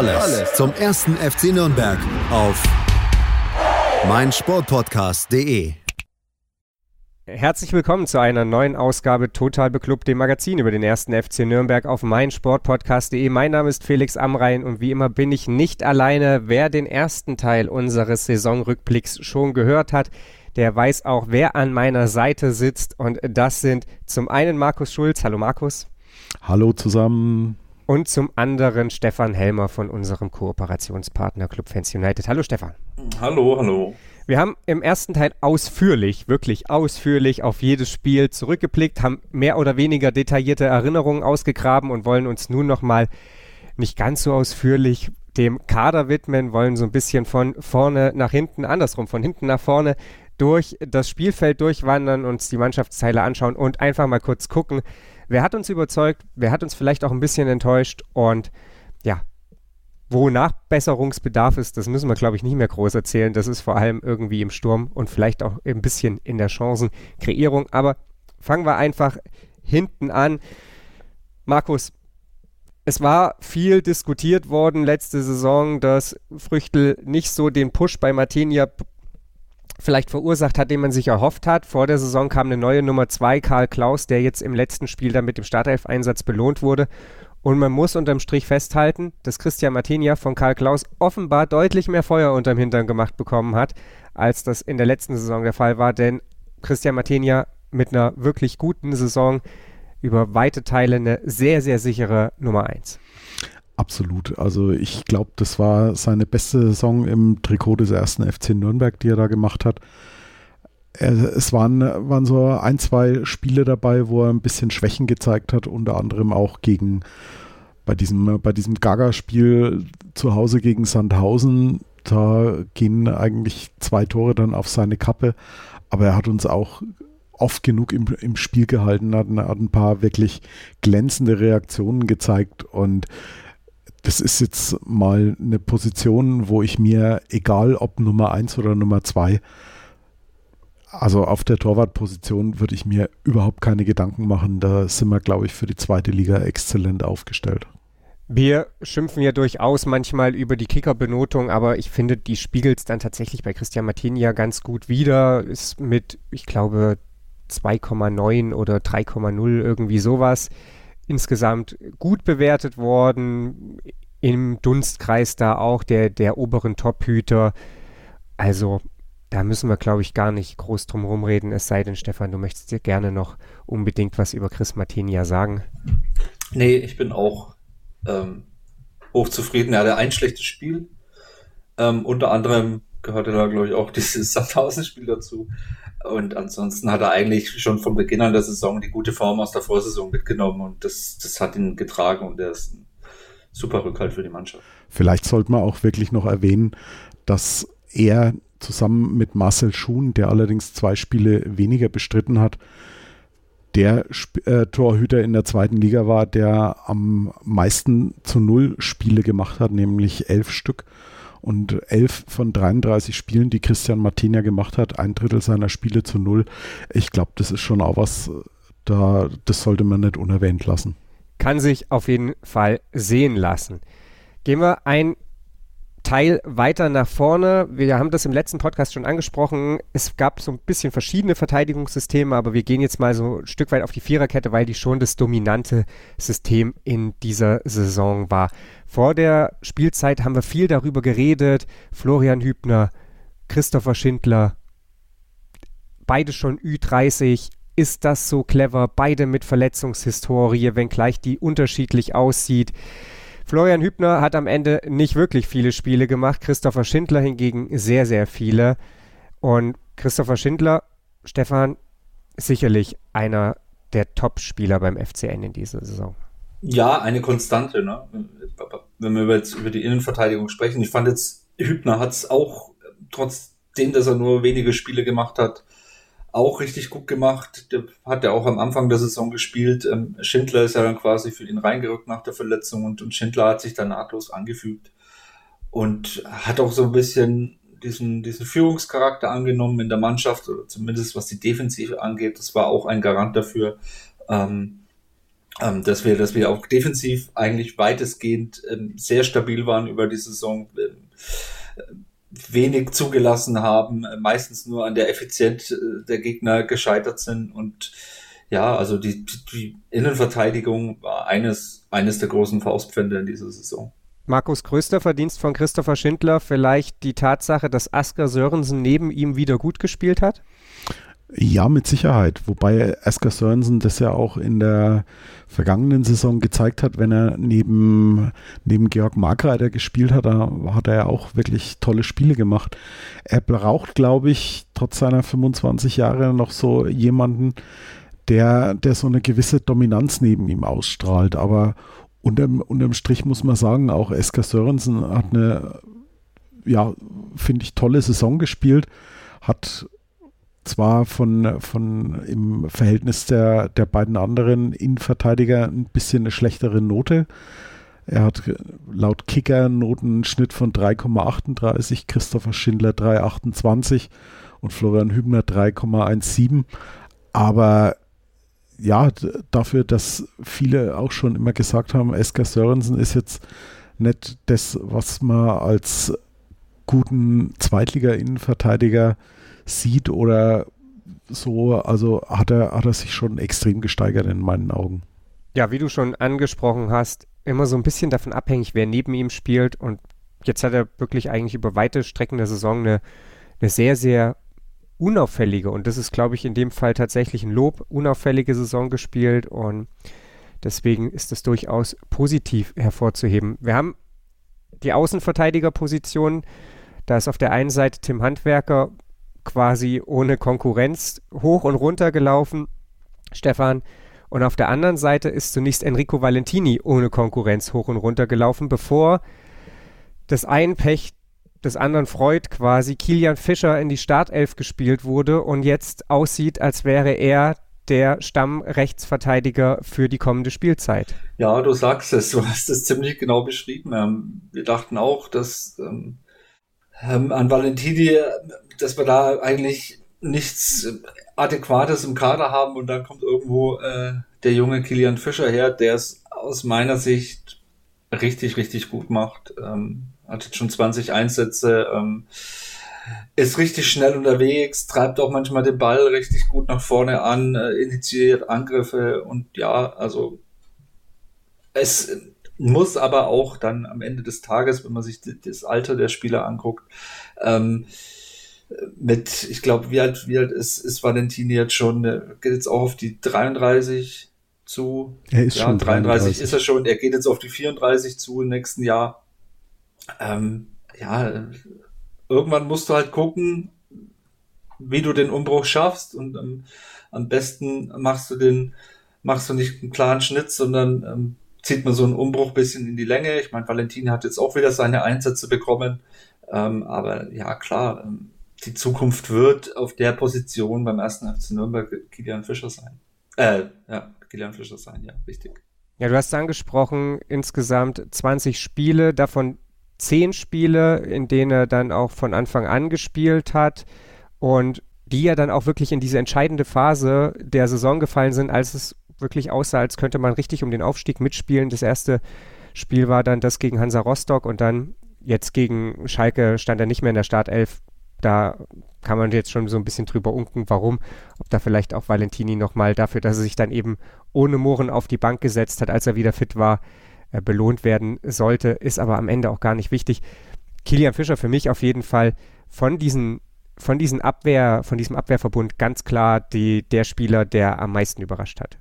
Alles, zum ersten FC Nürnberg auf meinsportpodcast.de. Herzlich willkommen zu einer neuen Ausgabe Total Beklubbt, dem Magazin über den ersten FC Nürnberg auf meinsportpodcast.de. Mein Name ist Felix Amrain und wie immer bin ich nicht alleine. Wer den ersten Teil unseres Saisonrückblicks schon gehört hat, der weiß auch, wer an meiner Seite sitzt. Und das sind zum einen Markus Schulz. Hallo Markus. Hallo zusammen und zum anderen Stefan Helmer von unserem Kooperationspartner Club Fans United. Hallo Stefan. Hallo, hallo. Wir haben im ersten Teil ausführlich, wirklich ausführlich auf jedes Spiel zurückgeblickt, haben mehr oder weniger detaillierte Erinnerungen ausgegraben und wollen uns nun nochmal nicht ganz so ausführlich dem Kader widmen, wollen so ein bisschen von vorne nach hinten, andersrum, von hinten nach vorne durch das Spielfeld durchwandern, uns die Mannschaftsteile anschauen und einfach mal kurz gucken, wer hat uns überzeugt, wer hat uns vielleicht auch ein bisschen enttäuscht und ja, wo Nachbesserungsbedarf ist, das müssen wir, glaube ich, nicht mehr groß erzählen. Das ist vor allem irgendwie im Sturm und vielleicht auch ein bisschen in der Chancenkreierung. Aber fangen wir einfach hinten an. Markus, es war viel diskutiert worden letzte Saison, dass Früchtel nicht so den Push bei Martinia vielleicht verursacht hat, den man sich erhofft hat. Vor der Saison kam eine neue Nummer 2, Karl Klaus, der jetzt im letzten Spiel dann mit dem Startelf-Einsatz belohnt wurde. Und man muss unterm Strich festhalten, dass Christian Martinia von Karl Klaus offenbar deutlich mehr Feuer unterm Hintern gemacht bekommen hat, als das in der letzten Saison der Fall war. Denn Christian Martinia mit einer wirklich guten Saison über weite Teile eine sehr, sehr sichere Nummer 1. Absolut. Also ich glaube, das war seine beste Saison im Trikot des ersten FC Nürnberg, die er da gemacht hat. Es waren, waren so ein, zwei Spiele dabei, wo er ein bisschen Schwächen gezeigt hat, unter anderem auch gegen bei diesem, bei diesem Gaga-Spiel zu Hause gegen Sandhausen. Da gehen eigentlich zwei Tore dann auf seine Kappe. Aber er hat uns auch oft genug im, im Spiel gehalten, hat, hat ein paar wirklich glänzende Reaktionen gezeigt und das ist jetzt mal eine Position, wo ich mir, egal ob Nummer 1 oder Nummer 2, also auf der Torwartposition würde ich mir überhaupt keine Gedanken machen. Da sind wir, glaube ich, für die zweite Liga exzellent aufgestellt. Wir schimpfen ja durchaus manchmal über die Kickerbenotung, aber ich finde, die spiegelt es dann tatsächlich bei Christian Martin ja ganz gut wieder. Ist mit, ich glaube, 2,9 oder 3,0 irgendwie sowas insgesamt gut bewertet worden. Im Dunstkreis da auch der, der oberen Top-Hüter. Also da müssen wir, glaube ich, gar nicht groß drum rumreden, es sei denn, Stefan, du möchtest dir gerne noch unbedingt was über Chris Martinia sagen. Nee, ich bin auch ähm, hochzufrieden. Er hatte ein schlechtes Spiel. Ähm, unter anderem gehörte da, glaube ich, auch dieses Sandhausen-Spiel dazu. Und ansonsten hat er eigentlich schon von Beginn an der Saison die gute Form aus der Vorsaison mitgenommen und das, das hat ihn getragen und er ist ein super Rückhalt für die Mannschaft. Vielleicht sollte man auch wirklich noch erwähnen, dass er zusammen mit Marcel Schuhn, der allerdings zwei Spiele weniger bestritten hat, der äh, Torhüter in der zweiten Liga war, der am meisten zu Null Spiele gemacht hat, nämlich elf Stück. Und elf von 33 Spielen, die Christian Martinia gemacht hat, ein Drittel seiner Spiele zu null. Ich glaube, das ist schon auch was, da, das sollte man nicht unerwähnt lassen. Kann sich auf jeden Fall sehen lassen. Gehen wir ein Teil weiter nach vorne. Wir haben das im letzten Podcast schon angesprochen. Es gab so ein bisschen verschiedene Verteidigungssysteme, aber wir gehen jetzt mal so ein Stück weit auf die Viererkette, weil die schon das dominante System in dieser Saison war. Vor der Spielzeit haben wir viel darüber geredet. Florian Hübner, Christopher Schindler, beide schon Ü30. Ist das so clever? Beide mit Verletzungshistorie, wenngleich die unterschiedlich aussieht. Florian Hübner hat am Ende nicht wirklich viele Spiele gemacht, Christopher Schindler hingegen sehr, sehr viele. Und Christopher Schindler, Stefan, sicherlich einer der Top-Spieler beim FCN in dieser Saison. Ja, eine Konstante, ne? wenn wir jetzt über die Innenverteidigung sprechen. Ich fand jetzt Hübner hat es auch, trotzdem, dass er nur wenige Spiele gemacht hat, auch richtig gut gemacht. Der hat ja auch am Anfang der Saison gespielt. Ähm, Schindler ist ja dann quasi für ihn reingerückt nach der Verletzung und, und Schindler hat sich dann nahtlos angefügt und hat auch so ein bisschen diesen, diesen Führungscharakter angenommen in der Mannschaft, oder zumindest was die Defensive angeht. Das war auch ein Garant dafür, ähm, ähm, dass wir, dass wir auch defensiv eigentlich weitestgehend ähm, sehr stabil waren über die Saison. Ähm, wenig zugelassen haben, meistens nur an der Effizienz äh, der Gegner gescheitert sind und ja, also die, die Innenverteidigung war eines, eines der großen Faustpfände in dieser Saison. Markus größter Verdienst von Christopher Schindler vielleicht die Tatsache, dass Asker Sörensen neben ihm wieder gut gespielt hat? Ja, mit Sicherheit. Wobei Asker Sörensen das ja auch in der vergangenen Saison gezeigt hat, wenn er neben, neben Georg Markreiter gespielt hat, da hat er ja auch wirklich tolle Spiele gemacht. Er braucht, glaube ich, trotz seiner 25 Jahre noch so jemanden, der, der so eine gewisse Dominanz neben ihm ausstrahlt. Aber unterm, unterm Strich muss man sagen, auch Esker Sörensen hat eine, ja, finde ich, tolle Saison gespielt, hat zwar von, von im Verhältnis der, der beiden anderen Innenverteidiger ein bisschen eine schlechtere Note. Er hat laut Kicker einen Notenschnitt von 3,38, Christopher Schindler 3,28 und Florian Hübner 3,17. Aber ja, dafür, dass viele auch schon immer gesagt haben, Esker Sörensen ist jetzt nicht das, was man als guten Zweitliga-Innenverteidiger sieht oder so, also hat er, hat er sich schon extrem gesteigert in meinen Augen. Ja, wie du schon angesprochen hast, immer so ein bisschen davon abhängig, wer neben ihm spielt und jetzt hat er wirklich eigentlich über weite Strecken der Saison eine, eine sehr, sehr unauffällige und das ist, glaube ich, in dem Fall tatsächlich ein Lob, unauffällige Saison gespielt und deswegen ist es durchaus positiv hervorzuheben. Wir haben die Außenverteidigerposition, da ist auf der einen Seite Tim Handwerker quasi ohne Konkurrenz hoch und runter gelaufen, Stefan. Und auf der anderen Seite ist zunächst Enrico Valentini ohne Konkurrenz hoch und runter gelaufen, bevor das einen Pech des anderen Freud quasi Kilian Fischer in die Startelf gespielt wurde und jetzt aussieht, als wäre er der Stammrechtsverteidiger für die kommende Spielzeit. Ja, du sagst es, du hast es ziemlich genau beschrieben. Ähm, wir dachten auch, dass ähm, ähm, an Valentini dass wir da eigentlich nichts Adäquates im Kader haben und dann kommt irgendwo äh, der junge Kilian Fischer her, der es aus meiner Sicht richtig, richtig gut macht. Ähm, hat jetzt schon 20 Einsätze, ähm, ist richtig schnell unterwegs, treibt auch manchmal den Ball richtig gut nach vorne an, äh, initiiert Angriffe und ja, also es muss aber auch dann am Ende des Tages, wenn man sich das Alter der Spieler anguckt, ähm, mit, ich glaube, wie alt, wie alt ist, ist Valentini jetzt schon, geht jetzt auch auf die 33 zu. Er ist ja, schon 33, 33 ist er schon, er geht jetzt auf die 34 zu im nächsten Jahr. Ähm, ja, irgendwann musst du halt gucken, wie du den Umbruch schaffst und ähm, am besten machst du den, machst du nicht einen klaren Schnitt, sondern ähm, zieht man so einen Umbruch bisschen in die Länge. Ich meine, Valentini hat jetzt auch wieder seine Einsätze bekommen, ähm, aber ja, klar, ähm, die Zukunft wird auf der Position beim ersten FC Nürnberg Kilian Fischer sein. Äh, ja, Kilian Fischer sein, ja, richtig. Ja, du hast angesprochen, insgesamt 20 Spiele, davon 10 Spiele, in denen er dann auch von Anfang an gespielt hat und die ja dann auch wirklich in diese entscheidende Phase der Saison gefallen sind, als es wirklich aussah, als könnte man richtig um den Aufstieg mitspielen. Das erste Spiel war dann das gegen Hansa Rostock und dann jetzt gegen Schalke stand er nicht mehr in der Startelf da kann man jetzt schon so ein bisschen drüber unken, warum, ob da vielleicht auch Valentini nochmal dafür, dass er sich dann eben ohne Mohren auf die Bank gesetzt hat, als er wieder fit war, äh, belohnt werden sollte, ist aber am Ende auch gar nicht wichtig. Kilian Fischer für mich auf jeden Fall von diesen von diesen Abwehr, von diesem Abwehrverbund ganz klar die, der Spieler, der am meisten überrascht hat.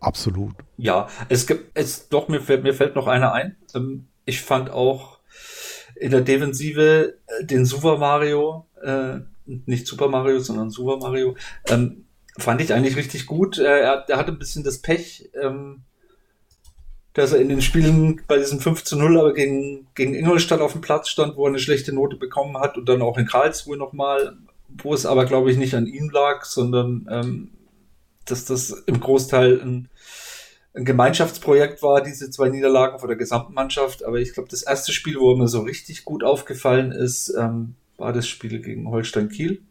Absolut. Ja, es gibt, es, doch, mir fällt, mir fällt noch einer ein. Ähm, ich fand auch, in der Defensive äh, den Super Mario, äh, nicht Super Mario, sondern Super Mario, ähm, fand ich eigentlich richtig gut. Äh, er, er hatte ein bisschen das Pech, ähm, dass er in den Spielen bei diesem 5 zu 0 aber gegen, gegen Ingolstadt auf dem Platz stand, wo er eine schlechte Note bekommen hat und dann auch in Karlsruhe nochmal, wo es aber, glaube ich, nicht an ihm lag, sondern ähm, dass das im Großteil ein, ein, Gemeinschaftsprojekt war, diese zwei Niederlagen von der gesamten Mannschaft. Aber ich glaube, das erste Spiel, wo mir so richtig gut aufgefallen ist, ähm, war das Spiel gegen Holstein Kiel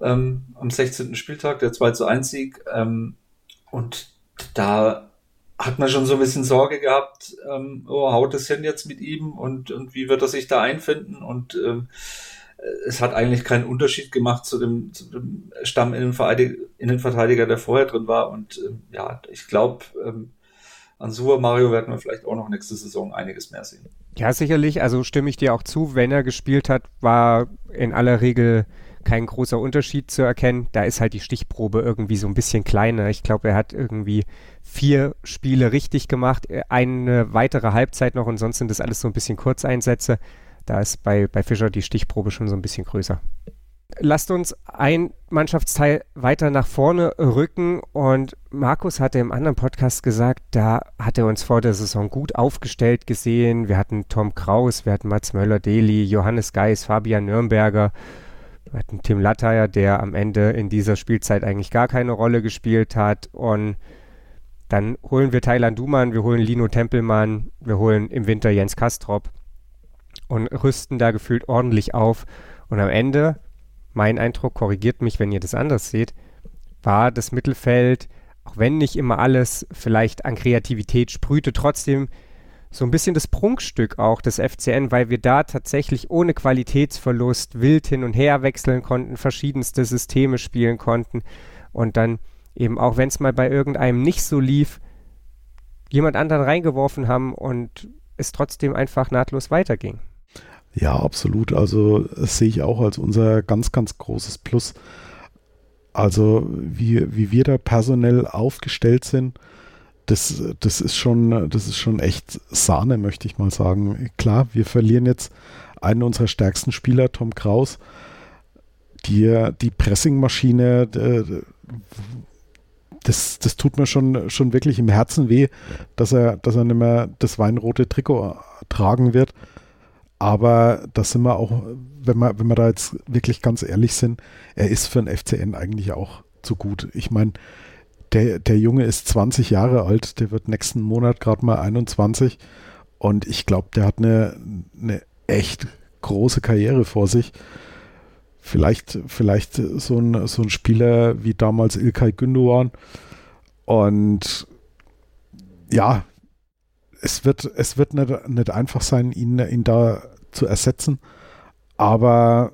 ähm, am 16. Spieltag, der 2 zu 1 Sieg. Ähm, und da hat man schon so ein bisschen Sorge gehabt, ähm, oh, haut es hin jetzt mit ihm und, und wie wird er sich da einfinden? Und ähm, es hat eigentlich keinen Unterschied gemacht zu dem, zu dem Stamm-Innenverteidiger, der vorher drin war. Und ähm, ja, ich glaube, ähm, an Super Mario werden wir vielleicht auch noch nächste Saison einiges mehr sehen. Ja, sicherlich. Also stimme ich dir auch zu. Wenn er gespielt hat, war in aller Regel kein großer Unterschied zu erkennen. Da ist halt die Stichprobe irgendwie so ein bisschen kleiner. Ich glaube, er hat irgendwie vier Spiele richtig gemacht, äh, eine weitere Halbzeit noch und sonst sind das alles so ein bisschen Kurzeinsätze. Da ist bei, bei Fischer die Stichprobe schon so ein bisschen größer. Lasst uns ein Mannschaftsteil weiter nach vorne rücken und Markus hatte im anderen Podcast gesagt, da hat er uns vor der Saison gut aufgestellt gesehen. Wir hatten Tom Kraus, wir hatten Mats Möller-Deli, Johannes Geis, Fabian Nürnberger, wir hatten Tim Latteier, der am Ende in dieser Spielzeit eigentlich gar keine Rolle gespielt hat. Und dann holen wir Thailand Duman, wir holen Lino Tempelmann, wir holen im Winter Jens Kastrop und rüsten da gefühlt ordentlich auf. Und am Ende, mein Eindruck, korrigiert mich, wenn ihr das anders seht, war das Mittelfeld, auch wenn nicht immer alles vielleicht an Kreativität sprühte, trotzdem so ein bisschen das Prunkstück auch des FCN, weil wir da tatsächlich ohne Qualitätsverlust wild hin und her wechseln konnten, verschiedenste Systeme spielen konnten und dann eben auch wenn es mal bei irgendeinem nicht so lief, jemand anderen reingeworfen haben und es trotzdem einfach nahtlos weiterging. Ja, absolut. Also das sehe ich auch als unser ganz, ganz großes Plus. Also wie, wie wir da personell aufgestellt sind, das, das ist schon, das ist schon echt Sahne, möchte ich mal sagen. Klar, wir verlieren jetzt einen unserer stärksten Spieler, Tom Kraus. Die, die Pressingmaschine, das, das tut mir schon, schon wirklich im Herzen weh, dass er, dass er nicht mehr das weinrote Trikot tragen wird. Aber da sind wir auch, wenn wir, wenn wir da jetzt wirklich ganz ehrlich sind, er ist für den FCN eigentlich auch zu gut. Ich meine, der, der Junge ist 20 Jahre alt, der wird nächsten Monat gerade mal 21 und ich glaube, der hat eine, eine echt große Karriere vor sich. Vielleicht, vielleicht so ein, so ein Spieler wie damals Ilkay Gündogan. Und ja, es wird, es wird nicht, nicht einfach sein, ihn, ihn da zu ersetzen. Aber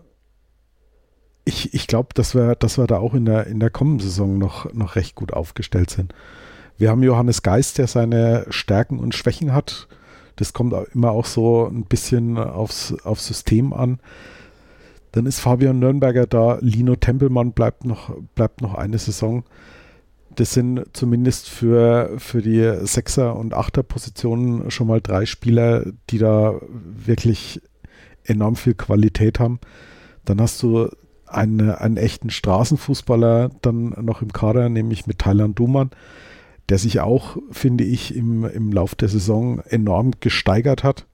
ich, ich glaube, dass wir, dass wir da auch in der, in der kommenden Saison noch, noch recht gut aufgestellt sind. Wir haben Johannes Geist, der seine Stärken und Schwächen hat. Das kommt immer auch so ein bisschen aufs, aufs System an. Dann ist Fabian Nürnberger da, Lino Tempelmann bleibt noch, bleibt noch eine Saison. Das sind zumindest für, für die Sechser- und Achter-Positionen schon mal drei Spieler, die da wirklich enorm viel Qualität haben. Dann hast du einen, einen echten Straßenfußballer dann noch im Kader, nämlich mit Thailand Duman, der sich auch, finde ich, im, im Lauf der Saison enorm gesteigert hat.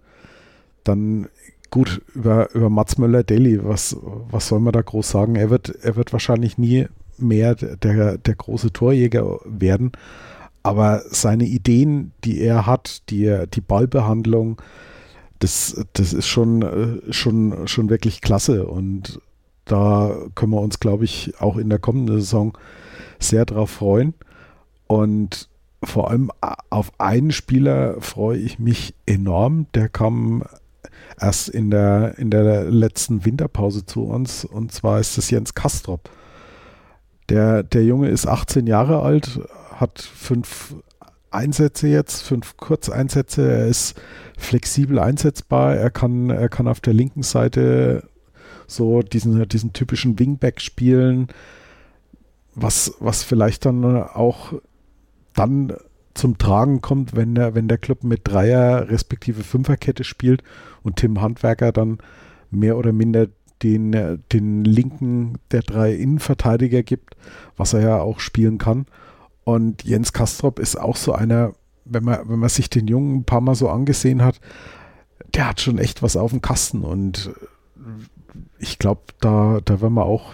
Dann gut, über, über Mats Möller-Deli, was, was soll man da groß sagen? Er wird, er wird wahrscheinlich nie mehr der, der große Torjäger werden, aber seine Ideen, die er hat, die, die Ballbehandlung, das, das ist schon, äh, schon, schon wirklich klasse und da können wir uns, glaube ich, auch in der kommenden Saison sehr drauf freuen. Und vor allem auf einen Spieler freue ich mich enorm. Der kam erst in der, in der letzten Winterpause zu uns und zwar ist das Jens Kastrop. Der, der Junge ist 18 Jahre alt, hat fünf Einsätze jetzt, fünf Kurzeinsätze. Er ist flexibel einsetzbar. Er kann, er kann auf der linken Seite so diesen, diesen typischen Wingback spielen, was, was vielleicht dann auch dann zum Tragen kommt, wenn der, wenn der Club mit Dreier respektive Fünferkette spielt und Tim Handwerker dann mehr oder minder den, den linken der drei Innenverteidiger gibt, was er ja auch spielen kann. Und Jens Kastrop ist auch so einer, wenn man, wenn man sich den Jungen ein paar Mal so angesehen hat, der hat schon echt was auf dem Kasten und ich glaube, da, da werden wir auch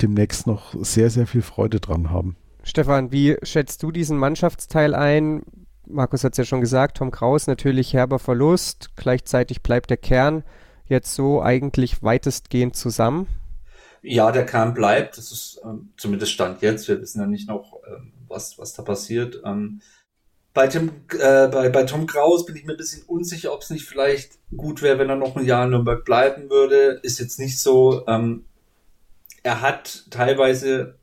demnächst noch sehr, sehr viel Freude dran haben. Stefan, wie schätzt du diesen Mannschaftsteil ein? Markus hat es ja schon gesagt, Tom Kraus natürlich herber Verlust, gleichzeitig bleibt der Kern jetzt so eigentlich weitestgehend zusammen. Ja, der Kern bleibt, das ist ähm, zumindest Stand jetzt, wir wissen ja nicht noch, ähm, was, was da passiert. Ähm, bei, Tim, äh, bei, bei Tom Kraus bin ich mir ein bisschen unsicher, ob es nicht vielleicht gut wäre, wenn er noch ein Jahr in Nürnberg bleiben würde. Ist jetzt nicht so. Ähm, er hat teilweise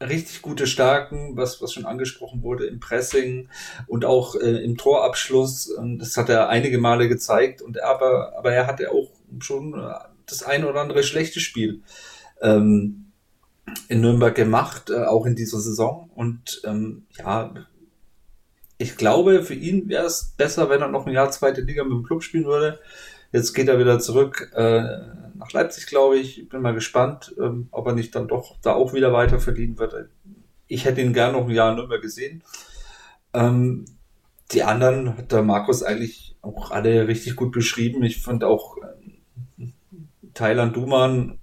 richtig gute Stärken, was, was schon angesprochen wurde im Pressing und auch äh, im Torabschluss. Und das hat er einige Male gezeigt. Und er, aber, aber er hatte auch schon äh, das ein oder andere schlechte Spiel ähm, in Nürnberg gemacht, äh, auch in dieser Saison. Und ähm, ja, ich glaube, für ihn wäre es besser, wenn er noch ein Jahr zweite Liga mit dem Club spielen würde. Jetzt geht er wieder zurück äh, nach Leipzig, glaube ich. Bin mal gespannt, ähm, ob er nicht dann doch da auch wieder weiter verdienen wird. Ich hätte ihn gern noch ein Jahr in Nürnberg gesehen. Ähm, die anderen hat der Markus eigentlich auch alle richtig gut beschrieben. Ich fand auch äh, Thailand Duman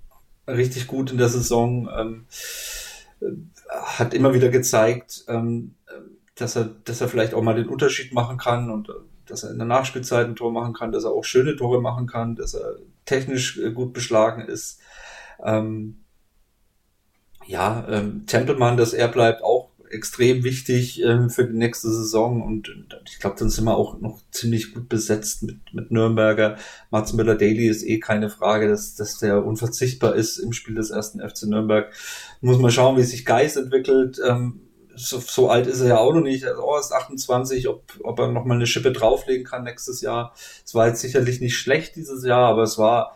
richtig gut in der Saison. Ähm, hat immer wieder gezeigt, ähm, dass er, dass er vielleicht auch mal den Unterschied machen kann und äh, dass er in der Nachspielzeit ein Tor machen kann, dass er auch schöne Tore machen kann, dass er technisch äh, gut beschlagen ist. Ähm, ja, ähm, Tempelmann, dass er bleibt, auch extrem wichtig ähm, für die nächste Saison und, ich glaube, dann sind wir auch noch ziemlich gut besetzt mit, mit Nürnberger. Mats Müller-Daly ist eh keine Frage, dass, dass der unverzichtbar ist im Spiel des ersten FC Nürnberg. Muss man schauen, wie sich Geist entwickelt. Ähm, so, so alt ist er ja auch noch nicht, also er ist 28, ob, ob er noch mal eine Schippe drauflegen kann nächstes Jahr. Es war jetzt sicherlich nicht schlecht dieses Jahr, aber es war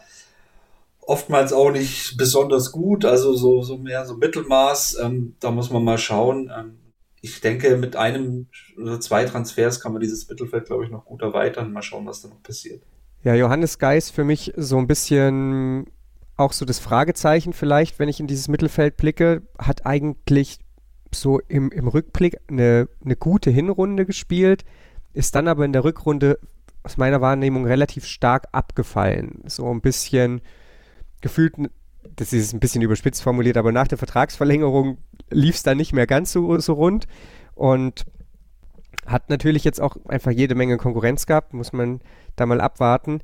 oftmals auch nicht besonders gut, also so, so mehr so Mittelmaß. Ähm, da muss man mal schauen. Ähm, ich denke, mit einem oder zwei Transfers kann man dieses Mittelfeld, glaube ich, noch gut erweitern. Mal schauen, was da noch passiert. Ja, Johannes Geis für mich so ein bisschen auch so das Fragezeichen vielleicht, wenn ich in dieses Mittelfeld blicke, hat eigentlich so im, im Rückblick eine, eine gute Hinrunde gespielt, ist dann aber in der Rückrunde aus meiner Wahrnehmung relativ stark abgefallen. So ein bisschen gefühlt, das ist ein bisschen überspitzt formuliert, aber nach der Vertragsverlängerung lief es dann nicht mehr ganz so, so rund und hat natürlich jetzt auch einfach jede Menge Konkurrenz gehabt, muss man da mal abwarten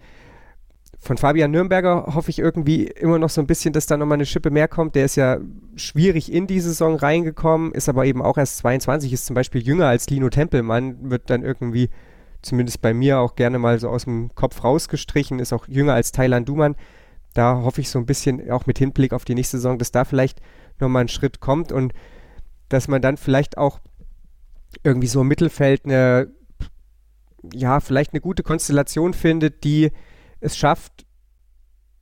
von Fabian Nürnberger hoffe ich irgendwie immer noch so ein bisschen, dass da nochmal eine Schippe mehr kommt. Der ist ja schwierig in die Saison reingekommen, ist aber eben auch erst 22, ist zum Beispiel jünger als Lino Tempelmann, wird dann irgendwie, zumindest bei mir, auch gerne mal so aus dem Kopf rausgestrichen, ist auch jünger als Thailand Duman. Da hoffe ich so ein bisschen, auch mit Hinblick auf die nächste Saison, dass da vielleicht nochmal ein Schritt kommt und dass man dann vielleicht auch irgendwie so im Mittelfeld eine, ja, vielleicht eine gute Konstellation findet, die es schafft,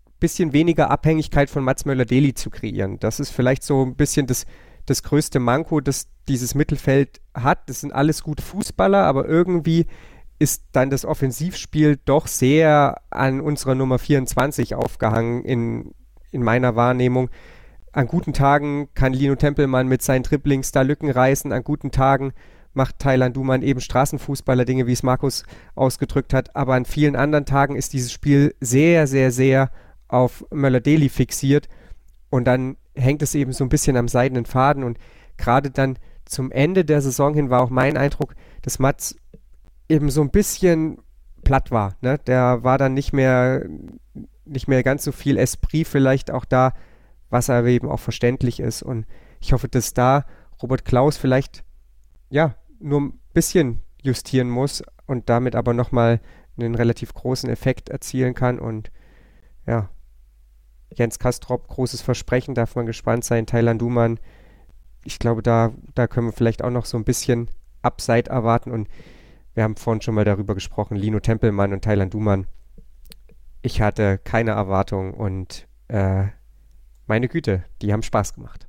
ein bisschen weniger Abhängigkeit von Mats Möller-Deli zu kreieren. Das ist vielleicht so ein bisschen das, das größte Manko, das dieses Mittelfeld hat. Das sind alles gute Fußballer, aber irgendwie ist dann das Offensivspiel doch sehr an unserer Nummer 24 aufgehangen in, in meiner Wahrnehmung. An guten Tagen kann Lino Tempelmann mit seinen Triplings da Lücken reißen, an guten Tagen macht Thailand Duman eben Straßenfußballer-Dinge, wie es Markus ausgedrückt hat. Aber an vielen anderen Tagen ist dieses Spiel sehr, sehr, sehr auf Möller-Deli fixiert. Und dann hängt es eben so ein bisschen am seidenen Faden. Und gerade dann zum Ende der Saison hin war auch mein Eindruck, dass Mats eben so ein bisschen platt war. Ne? Der war dann nicht mehr, nicht mehr ganz so viel Esprit vielleicht auch da, was aber eben auch verständlich ist. Und ich hoffe, dass da Robert Klaus vielleicht ja nur ein bisschen justieren muss und damit aber nochmal einen relativ großen Effekt erzielen kann. Und ja, Jens Kastrop, großes Versprechen, darf man gespannt sein. Thailand Duman, ich glaube, da, da können wir vielleicht auch noch so ein bisschen Upside erwarten. Und wir haben vorhin schon mal darüber gesprochen, Lino Tempelmann und Thailand Duman. Ich hatte keine Erwartung und äh, meine Güte, die haben Spaß gemacht.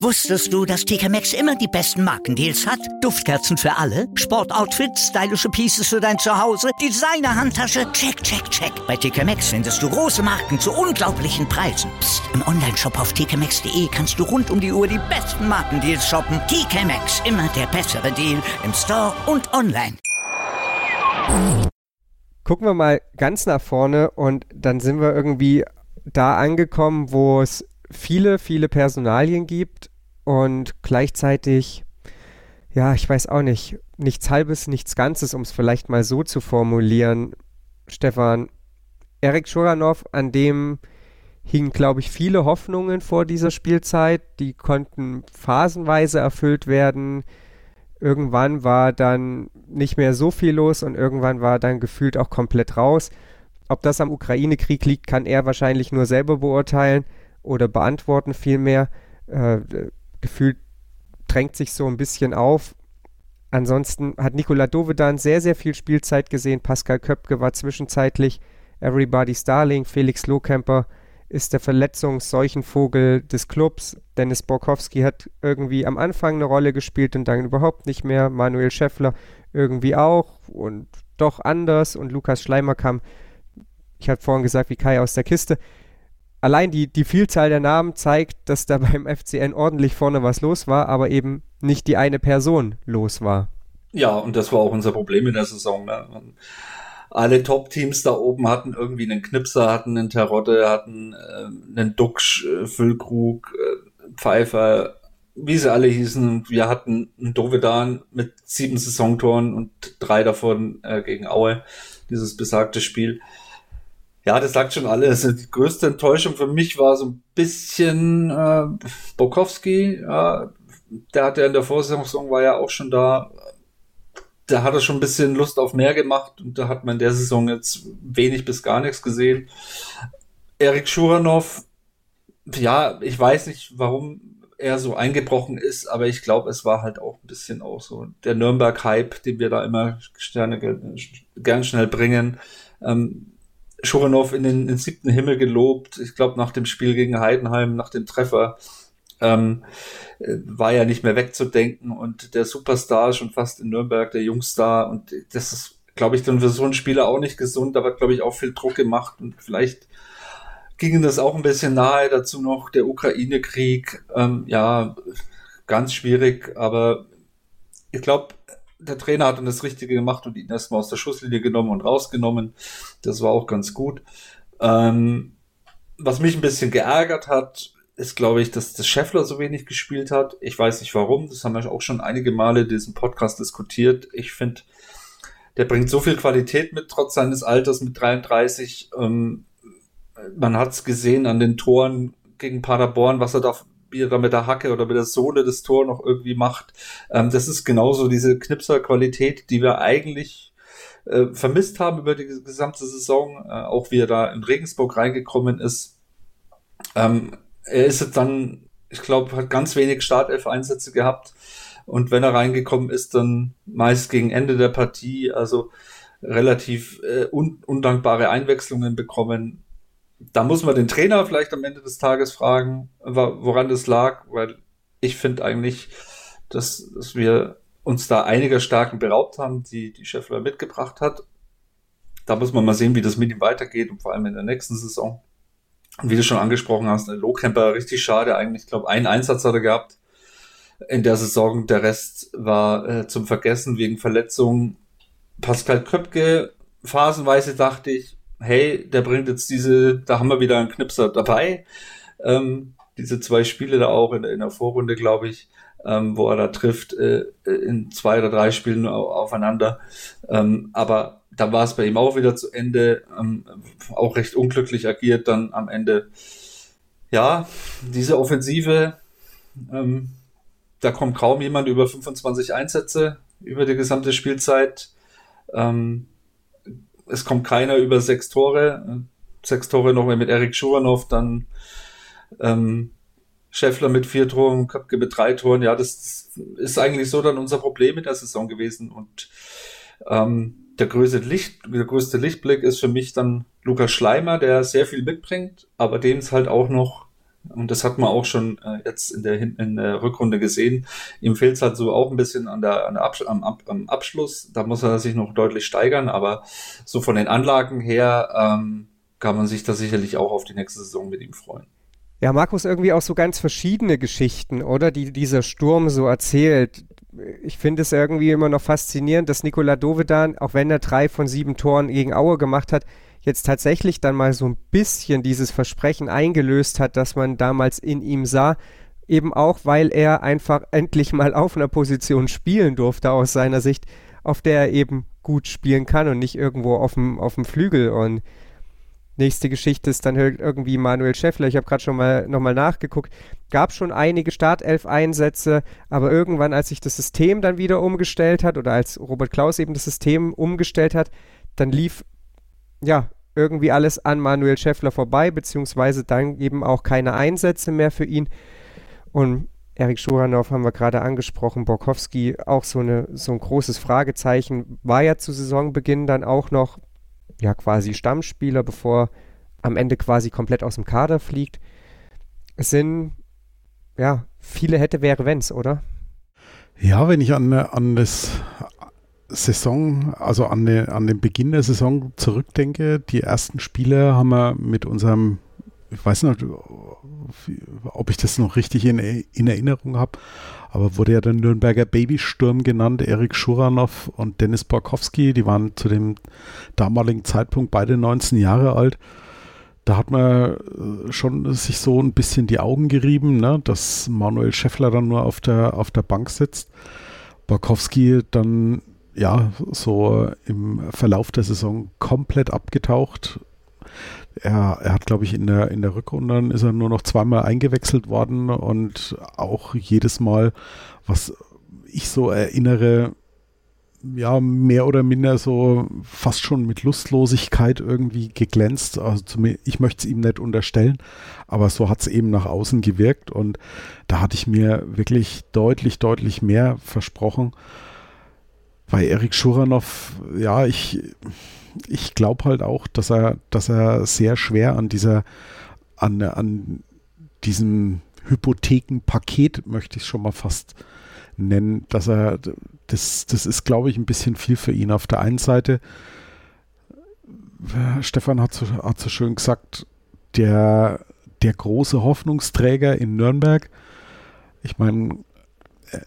Wusstest du, dass TK Maxx immer die besten Markendeals hat? Duftkerzen für alle, Sportoutfits, stylische Pieces für dein Zuhause, Designer-Handtasche, check, check, check. Bei TK Maxx findest du große Marken zu unglaublichen Preisen. Psst. im Onlineshop auf tkmaxx.de kannst du rund um die Uhr die besten Markendeals shoppen. TK Maxx, immer der bessere Deal im Store und online. Gucken wir mal ganz nach vorne und dann sind wir irgendwie da angekommen, wo es viele, viele Personalien gibt und gleichzeitig, ja, ich weiß auch nicht, nichts Halbes, nichts Ganzes, um es vielleicht mal so zu formulieren. Stefan, Erik Schuranov, an dem hingen, glaube ich, viele Hoffnungen vor dieser Spielzeit. Die konnten phasenweise erfüllt werden. Irgendwann war dann nicht mehr so viel los und irgendwann war dann gefühlt auch komplett raus. Ob das am Ukraine-Krieg liegt, kann er wahrscheinlich nur selber beurteilen oder beantworten vielmehr. Äh, gefühlt drängt sich so ein bisschen auf. Ansonsten hat Nikola Dovedan sehr, sehr viel Spielzeit gesehen. Pascal Köpke war zwischenzeitlich Everybody's Darling. Felix Lohkemper ist der Verletzungsseuchenvogel des Clubs. Dennis Borkowski hat irgendwie am Anfang eine Rolle gespielt und dann überhaupt nicht mehr. Manuel Schäffler irgendwie auch und doch anders. Und Lukas Schleimer kam, ich hatte vorhin gesagt, wie Kai aus der Kiste allein die, die Vielzahl der Namen zeigt, dass da beim FCN ordentlich vorne was los war, aber eben nicht die eine Person los war. Ja, und das war auch unser Problem in der Saison. Ne? Alle Top-Teams da oben hatten irgendwie einen Knipser, hatten einen Terotte, hatten äh, einen Duxch, äh, Füllkrug, äh, Pfeiffer, wie sie alle hießen. Wir hatten einen Dovedan mit sieben Saisontoren und drei davon äh, gegen Aue, dieses besagte Spiel. Ja, das sagt schon alles. Also die größte Enttäuschung für mich war so ein bisschen äh, Bokowski. Ja, der hatte ja in der Vorsaison war ja auch schon da. Da hat er schon ein bisschen Lust auf mehr gemacht und da hat man in der Saison jetzt wenig bis gar nichts gesehen. Erik Schuranov, ja, ich weiß nicht, warum er so eingebrochen ist, aber ich glaube, es war halt auch ein bisschen auch so der Nürnberg-Hype, den wir da immer Sterne gern schnell bringen. Ähm, Schuranov in den, in den siebten Himmel gelobt. Ich glaube, nach dem Spiel gegen Heidenheim, nach dem Treffer, ähm, äh, war ja nicht mehr wegzudenken und der Superstar schon fast in Nürnberg, der Jungstar und das ist, glaube ich, dann für so einen Spieler auch nicht gesund. Da wird, glaube ich, auch viel Druck gemacht und vielleicht ging das auch ein bisschen nahe. Dazu noch der Ukraine-Krieg. Ähm, ja, ganz schwierig, aber ich glaube, der Trainer hat dann das Richtige gemacht und ihn erstmal aus der Schusslinie genommen und rausgenommen. Das war auch ganz gut. Ähm, was mich ein bisschen geärgert hat, ist, glaube ich, dass das Scheffler so wenig gespielt hat. Ich weiß nicht warum. Das haben wir auch schon einige Male in diesem Podcast diskutiert. Ich finde, der bringt so viel Qualität mit, trotz seines Alters mit 33. Ähm, man hat es gesehen an den Toren gegen Paderborn, was er da wie er da mit der Hacke oder mit der Sohle das Tor noch irgendwie macht. Ähm, das ist genauso diese Knipser-Qualität, die wir eigentlich äh, vermisst haben über die gesamte Saison, äh, auch wie er da in Regensburg reingekommen ist. Ähm, er ist dann, ich glaube, hat ganz wenig Startelf-Einsätze gehabt. Und wenn er reingekommen ist, dann meist gegen Ende der Partie, also relativ äh, un undankbare Einwechslungen bekommen da muss man den Trainer vielleicht am Ende des Tages fragen, woran das lag, weil ich finde eigentlich, dass, dass wir uns da einiger Starken beraubt haben, die die Scheffler mitgebracht hat. Da muss man mal sehen, wie das mit ihm weitergeht und vor allem in der nächsten Saison. Und wie du schon angesprochen hast, der Lohkemper richtig schade eigentlich. Ich glaube, einen Einsatz hat er gehabt in der Saison. Der Rest war äh, zum Vergessen wegen Verletzungen. Pascal Köpke, phasenweise dachte ich, hey, der bringt jetzt diese, da haben wir wieder einen Knipser dabei. Ähm, diese zwei Spiele da auch in, in der Vorrunde, glaube ich, ähm, wo er da trifft, äh, in zwei oder drei Spielen aufeinander. Ähm, aber da war es bei ihm auch wieder zu Ende, ähm, auch recht unglücklich agiert dann am Ende. Ja, diese Offensive, ähm, da kommt kaum jemand über 25 Einsätze über die gesamte Spielzeit. Ähm, es kommt keiner über sechs Tore. Sechs Tore noch mal mit Erik Schuranov, dann ähm, Scheffler mit vier Toren, Köpke mit drei Toren. Ja, das ist eigentlich so dann unser Problem in der Saison gewesen. Und ähm, der größte Licht, der größte Lichtblick ist für mich dann Lukas Schleimer, der sehr viel mitbringt, aber dem es halt auch noch Und das hat man auch schon äh, jetzt in der, in der Rückrunde gesehen. Ihm fehlt es halt so auch ein bisschen an der, an der Absch am, am, Abschluss. Da muss er sich noch deutlich steigern. Aber so von den Anlagen her ähm, kann man sich da sicherlich auch auf die nächste Saison mit ihm freuen. Ja, Markus, irgendwie auch so ganz verschiedene Geschichten, oder? Die dieser Sturm so erzählt. Ich finde es irgendwie immer noch faszinierend, dass Nikola Dovedan, auch wenn er drei von sieben Toren gegen Aue gemacht hat, jetzt tatsächlich dann mal so ein bisschen dieses Versprechen eingelöst hat, das man damals in ihm sah. Eben auch, weil er einfach endlich mal auf einer Position spielen durfte aus seiner Sicht, auf der er eben gut spielen kann und nicht irgendwo auf dem, auf dem Flügel. Und nächste Geschichte ist dann irgendwie Manuel Schäffler. Ich habe gerade schon mal nochmal nachgeguckt. Gab schon einige Startelf-Einsätze, aber irgendwann, als sich das System dann wieder umgestellt hat oder als Robert Klaus eben das System umgestellt hat, dann lief ja irgendwie alles an Manuel Schäffler vorbei, beziehungsweise dann eben auch keine Einsätze mehr für ihn. Und Erik Schuranov haben wir gerade angesprochen, Borkowski auch so, eine, so ein großes Fragezeichen, war ja zu Saisonbeginn dann auch noch ja quasi Stammspieler, bevor am Ende quasi komplett aus dem Kader fliegt. Es sind ja viele hätte, wäre, wenns, oder? Ja, wenn ich an, an das Saison, also an, den, an den Beginn der Saison zurückdenke, die ersten Spiele haben wir mit unserem, ich weiß nicht, ob ich das noch richtig in, in Erinnerung habe, aber wurde ja der Nürnberger Babysturm genannt, Erik Schuranov und Dennis Borkowski, die waren zu dem damaligen Zeitpunkt beide 19 Jahre alt. Da hat man äh, schon sich so ein bisschen die Augen gerieben, ne, dass Manuel Scheffler dann nur auf der, auf der Bank sitzt. Borkowski dann ja, so im Verlauf der Saison komplett abgetaucht. Er, er hat, glaube ich, in der, in der Rückrunde ist er nur noch zweimal eingewechselt worden und auch jedes Mal, was ich so erinnere, ja, mehr oder minder so fast schon mit Lustlosigkeit irgendwie geglänzt. Also ich möchte es ihm nicht unterstellen, aber so hat es eben nach außen gewirkt und da hatte ich mir wirklich deutlich, deutlich mehr versprochen bei Erik Schuranov, ja, ich, ich glaube halt auch, dass er, dass er sehr schwer an dieser, an, an diesem Hypothekenpaket, möchte ich es schon mal fast nennen, dass er, das, das ist, glaube ich, ein bisschen viel für ihn. Auf der einen Seite, Stefan hat so, hat so schön gesagt, der, der große Hoffnungsträger in Nürnberg. Ich meine,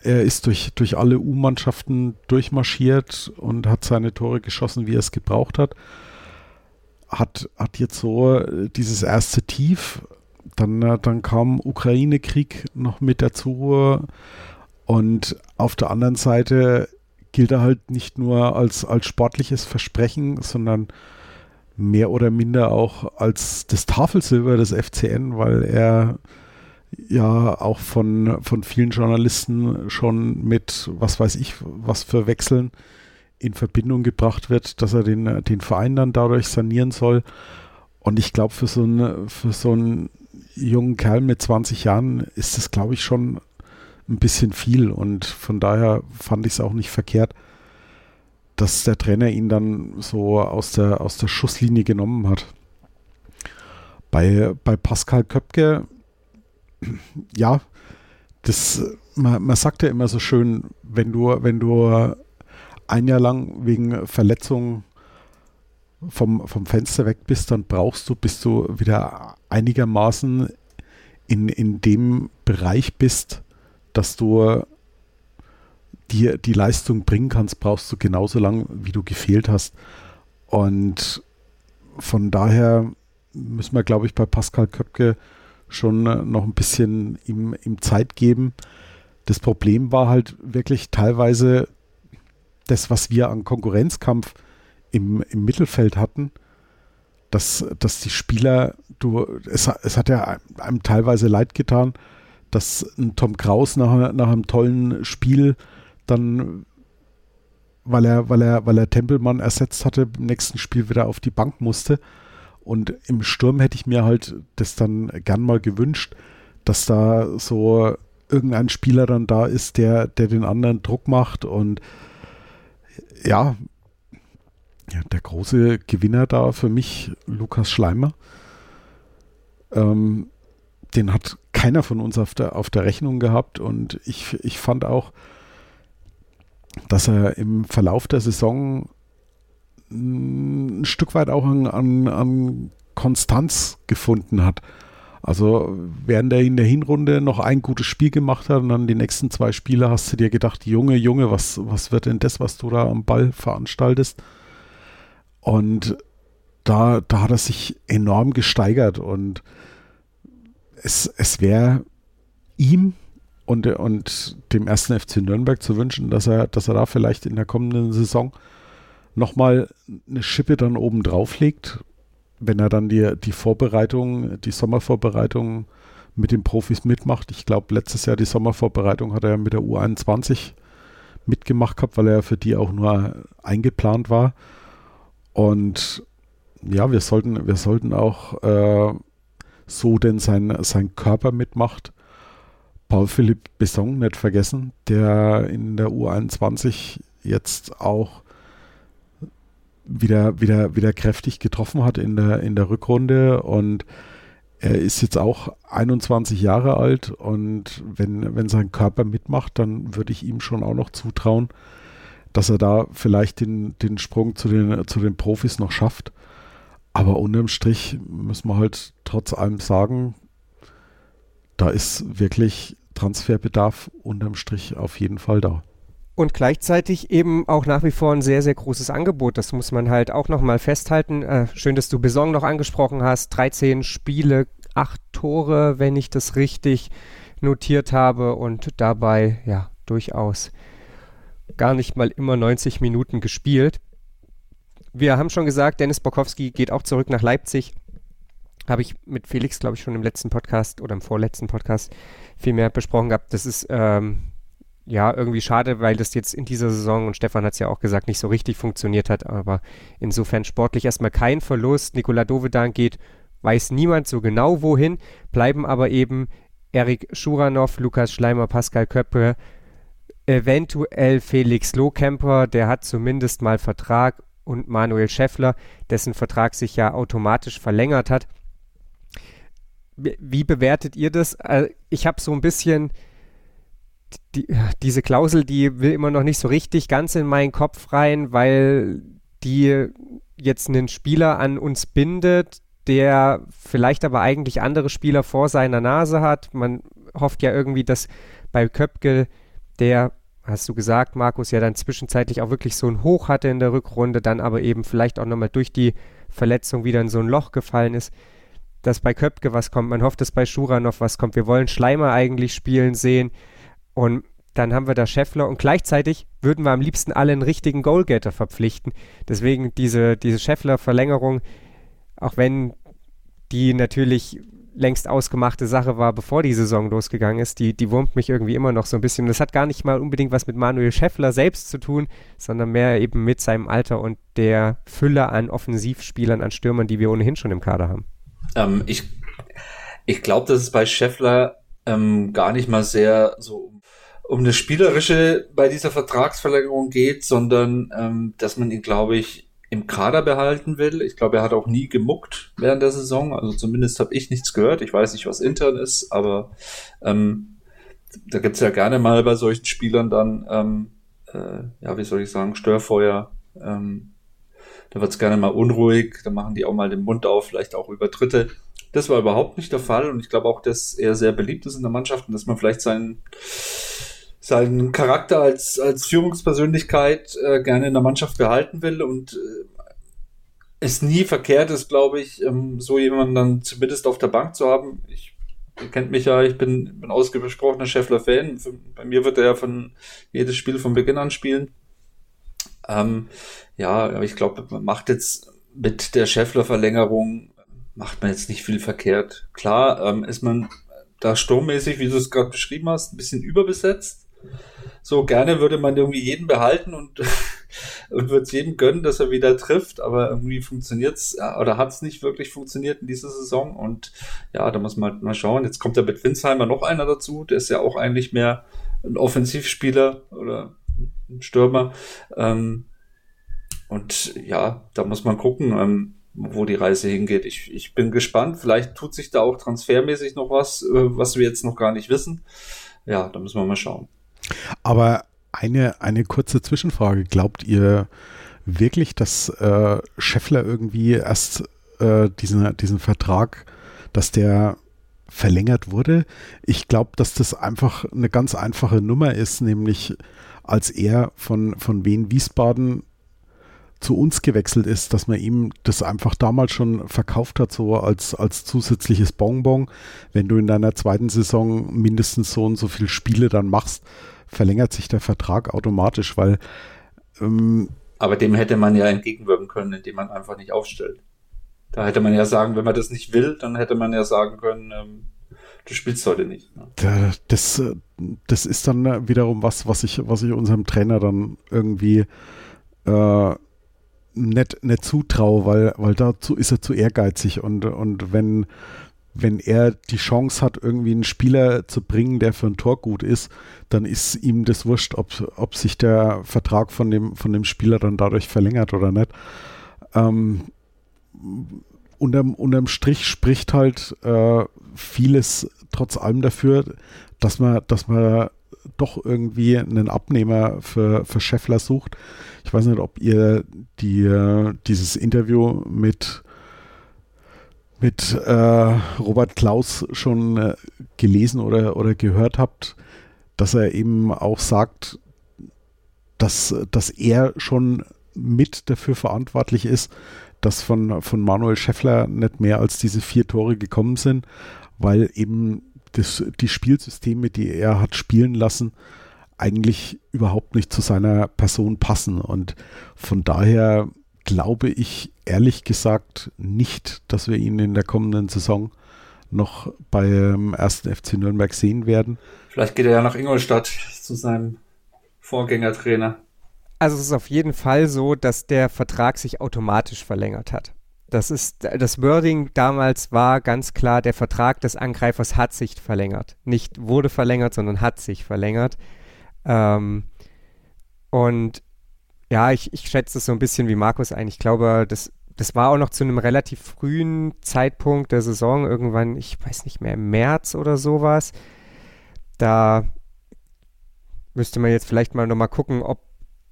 er ist durch, durch alle U-Mannschaften durchmarschiert und hat seine Tore geschossen, wie er es gebraucht hat. Hat, hat jetzt so äh, dieses erste Tief, dann, äh, dann kam Ukraine-Krieg noch mit dazu und auf der anderen Seite gilt er halt nicht nur als, als sportliches Versprechen, sondern mehr oder minder auch als das Tafelsilber des FCN, weil er ja auch von, von vielen Journalisten schon mit, was weiß ich, was für Wechseln in Verbindung gebracht wird, dass er den, den Verein dann dadurch sanieren soll. Und ich glaube, für so einen, für so einen jungen Kerl mit 20 Jahren ist das, glaube ich, schon ein bisschen viel. Und von daher fand ich es auch nicht verkehrt, dass der Trainer ihn dann so aus der, aus der Schusslinie genommen hat. Bei, bei Pascal Köpke ja, das, man, man sagt ja immer so schön, wenn du, wenn du ein Jahr lang wegen Verletzungen vom, vom Fenster weg bist, dann brauchst du, bis du wieder einigermaßen in, in dem Bereich bist, dass du dir die Leistung bringen kannst, brauchst du genauso lang, wie du gefehlt hast. Und von daher müssen wir, glaube ich, bei Pascal Köpke schon äh, noch ein bisschen ihm, ihm Zeit geben. Das Problem war halt wirklich teilweise das, was wir an Konkurrenzkampf im, im Mittelfeld hatten, dass, dass die Spieler, du, es, es hat ja einem teilweise leid getan, dass ein Tom Kraus nach, nach einem tollen Spiel dann, weil er, weil er, weil er Tempelmann ersetzt hatte, im nächsten Spiel wieder auf die Bank musste und im Sturm hätte ich mir halt das dann gern mal gewünscht, dass da so irgendein Spieler dann da ist, der, der den anderen Druck macht und ja, der große Gewinner da für mich, Lukas Schleimer. Ähm, den hat keiner von uns auf der, auf der Rechnung gehabt und ich, ich fand auch, dass er im Verlauf der Saison ein Stück weit auch an, an, an Konstanz gefunden hat. Also während er in der Hinrunde noch ein gutes Spiel gemacht hat und dann die nächsten zwei Spiele hast du dir gedacht, Junge, Junge, was, was wird denn das, was du da am Ball veranstaltest? Und da, da hat er sich enorm gesteigert und es, es wäre ihm und, und dem ersten FC Nürnberg zu wünschen, dass er, dass er da vielleicht in der kommenden Saison nochmal eine Schippe dann oben drauf legt wenn er dann die, die Vorbereitung, die Sommervorbereitung mit den Profis mitmacht. Ich glaube, letztes Jahr die Sommervorbereitung hat er mit der U21 mitgemacht gehabt, weil er für die auch nur eingeplant war. Und ja, wir sollten, wir sollten auch äh, so denn sein, sein Körper mitmacht. Paul Philipp Besson nicht vergessen, der in der U21 jetzt auch wieder, wieder, wieder kräftig getroffen hat in der, in der Rückrunde und er ist jetzt auch 21 Jahre alt und wenn, wenn sein Körper mitmacht, dann würde ich ihm schon auch noch zutrauen, dass er da vielleicht den, den Sprung zu den, zu den Profis noch schafft. Aber unterm Strich müssen wir halt trotz allem sagen, da ist wirklich Transferbedarf unterm Strich auf jeden Fall da. Und gleichzeitig eben auch nach wie vor ein sehr, sehr großes Angebot. Das muss man halt auch nochmal festhalten. Äh, schön, dass du Besong noch angesprochen hast. 13 Spiele, 8 Tore, wenn ich das richtig notiert habe. Und dabei, ja, durchaus gar nicht mal immer 90 Minuten gespielt. Wir haben schon gesagt, Dennis Bokowski geht auch zurück nach Leipzig. Habe ich mit Felix, glaube ich, schon im letzten Podcast oder im vorletzten Podcast viel mehr besprochen gehabt. Das ist ähm, ja, irgendwie schade, weil das jetzt in dieser Saison, und Stefan hat es ja auch gesagt, nicht so richtig funktioniert hat, aber insofern sportlich erstmal kein Verlust. Nikola Dovedan geht, weiß niemand so genau wohin, bleiben aber eben Erik Schuranov, Lukas Schleimer, Pascal Köppe, eventuell Felix Lohkemper, der hat zumindest mal Vertrag und Manuel Schäffler, dessen Vertrag sich ja automatisch verlängert hat. Wie bewertet ihr das? Äh, ich habe so ein bisschen die, diese Klausel, die will immer noch nicht so richtig ganz in meinen Kopf rein, weil die jetzt einen Spieler an uns bindet, der vielleicht aber eigentlich andere Spieler vor seiner Nase hat. Man hofft ja irgendwie, dass bei Köpke, der, hast du gesagt, Markus, ja dann zwischenzeitlich auch wirklich so ein Hoch hatte in der Rückrunde, dann aber eben vielleicht auch nochmal durch die Verletzung wieder in so ein Loch gefallen ist, dass bei Köpke was kommt. Man hofft, dass bei Schura noch was kommt. Wir wollen Schleimer eigentlich spielen sehen. Und dann haben wir da Scheffler und gleichzeitig würden wir am liebsten alle einen richtigen Goalgetter verpflichten. Deswegen diese, diese Scheffler-Verlängerung, auch wenn die natürlich längst ausgemachte Sache war, bevor die Saison losgegangen ist, die, die wurmt mich irgendwie immer noch so ein bisschen. Das hat gar nicht mal unbedingt was mit Manuel Scheffler selbst zu tun, sondern mehr eben mit seinem Alter und der Fülle an Offensivspielern, an Stürmern, die wir ohnehin schon im Kader haben. Ähm, ich ich glaube, dass es bei Scheffler ähm, gar nicht mal sehr so um eine spielerische bei dieser Vertragsverlängerung geht, sondern ähm, dass man ihn, glaube ich, im Kader behalten will. Ich glaube, er hat auch nie gemuckt während der Saison. Also zumindest habe ich nichts gehört. Ich weiß nicht, was intern ist, aber ähm, da gibt's ja gerne mal bei solchen Spielern dann, ähm, äh, ja, wie soll ich sagen, Störfeuer. Ähm, da wird's gerne mal unruhig, da machen die auch mal den Mund auf, vielleicht auch über Dritte. Das war überhaupt nicht der Fall und ich glaube auch, dass er sehr beliebt ist in der Mannschaft und dass man vielleicht seinen seinen Charakter als, als Führungspersönlichkeit äh, gerne in der Mannschaft behalten will und äh, es nie verkehrt ist, glaube ich, ähm, so jemanden dann zumindest auf der Bank zu haben. Ich, ihr kennt mich ja, ich bin, bin ausgesprochener Scheffler-Fan. Bei mir wird er ja von jedes Spiel von Beginn an spielen. Ähm, ja, aber ich glaube, man macht jetzt mit der Scheffler-Verlängerung, macht man jetzt nicht viel verkehrt. Klar ähm, ist man da sturmmäßig, wie du es gerade beschrieben hast, ein bisschen überbesetzt. So gerne würde man irgendwie jeden behalten und, und würde es jedem gönnen, dass er wieder trifft, aber irgendwie funktioniert es oder hat es nicht wirklich funktioniert in dieser Saison und ja, da muss man mal schauen. Jetzt kommt ja mit Winsheimer noch einer dazu, der ist ja auch eigentlich mehr ein Offensivspieler oder ein Stürmer. Ähm, und ja, da muss man gucken. Ähm, wo die Reise hingeht. Ich, ich bin gespannt. Vielleicht tut sich da auch transfermäßig noch was, äh, was wir jetzt noch gar nicht wissen. Ja, da müssen wir mal schauen. Aber eine, eine kurze Zwischenfrage. Glaubt ihr wirklich, dass äh, Scheffler irgendwie erst äh, diesen, diesen Vertrag, dass der verlängert wurde? Ich glaube, dass das einfach eine ganz einfache Nummer ist, nämlich als er von, von Wien Wiesbaden zu uns gewechselt ist, dass man ihm das einfach damals schon verkauft hat, so als, als zusätzliches Bonbon. Wenn du in deiner zweiten Saison mindestens so und so viele Spiele dann machst, verlängert sich der Vertrag automatisch, weil. Ähm, Aber dem hätte man ja entgegenwirken können, indem man einfach nicht aufstellt. Da hätte man ja sagen, wenn man das nicht will, dann hätte man ja sagen können, ähm, du spielst heute nicht. Ne? Das, das ist dann wiederum was, was ich, was ich unserem Trainer dann irgendwie äh, nicht, nicht zutraue, weil, weil dazu ist er zu ehrgeizig und, und wenn, wenn er die Chance hat, irgendwie einen Spieler zu bringen, der für ein Tor gut ist, dann ist ihm das wurscht, ob, ob sich der Vertrag von dem, von dem Spieler dann dadurch verlängert oder nicht. Ähm, unterm, unterm Strich spricht halt äh, vieles trotz allem dafür, dass man, dass man doch irgendwie einen Abnehmer für, für Scheffler sucht. Ich weiß nicht, ob ihr die, dieses Interview mit, mit äh, Robert Klaus schon äh, gelesen oder, oder gehört habt, dass er eben auch sagt, dass, dass er schon mit dafür verantwortlich ist, dass von, von Manuel Scheffler nicht mehr als diese vier Tore gekommen sind, weil eben das, die Spielsysteme, die er hat spielen lassen, eigentlich überhaupt nicht zu seiner Person passen. Und von daher glaube ich ehrlich gesagt nicht, dass wir ihn in der kommenden Saison noch beim ersten FC Nürnberg sehen werden. Vielleicht geht er ja nach Ingolstadt zu seinem Vorgängertrainer. Also es ist auf jeden Fall so, dass der Vertrag sich automatisch verlängert hat. Das ist das Wording damals war ganz klar, der Vertrag des Angreifers hat sich verlängert. Nicht wurde verlängert, sondern hat sich verlängert. Ähm, und ja, ich, ich schätze es so ein bisschen wie Markus ein. Ich glaube, das, das war auch noch zu einem relativ frühen Zeitpunkt der Saison, irgendwann, ich weiß nicht mehr, im März oder sowas. Da müsste man jetzt vielleicht mal nochmal gucken, ob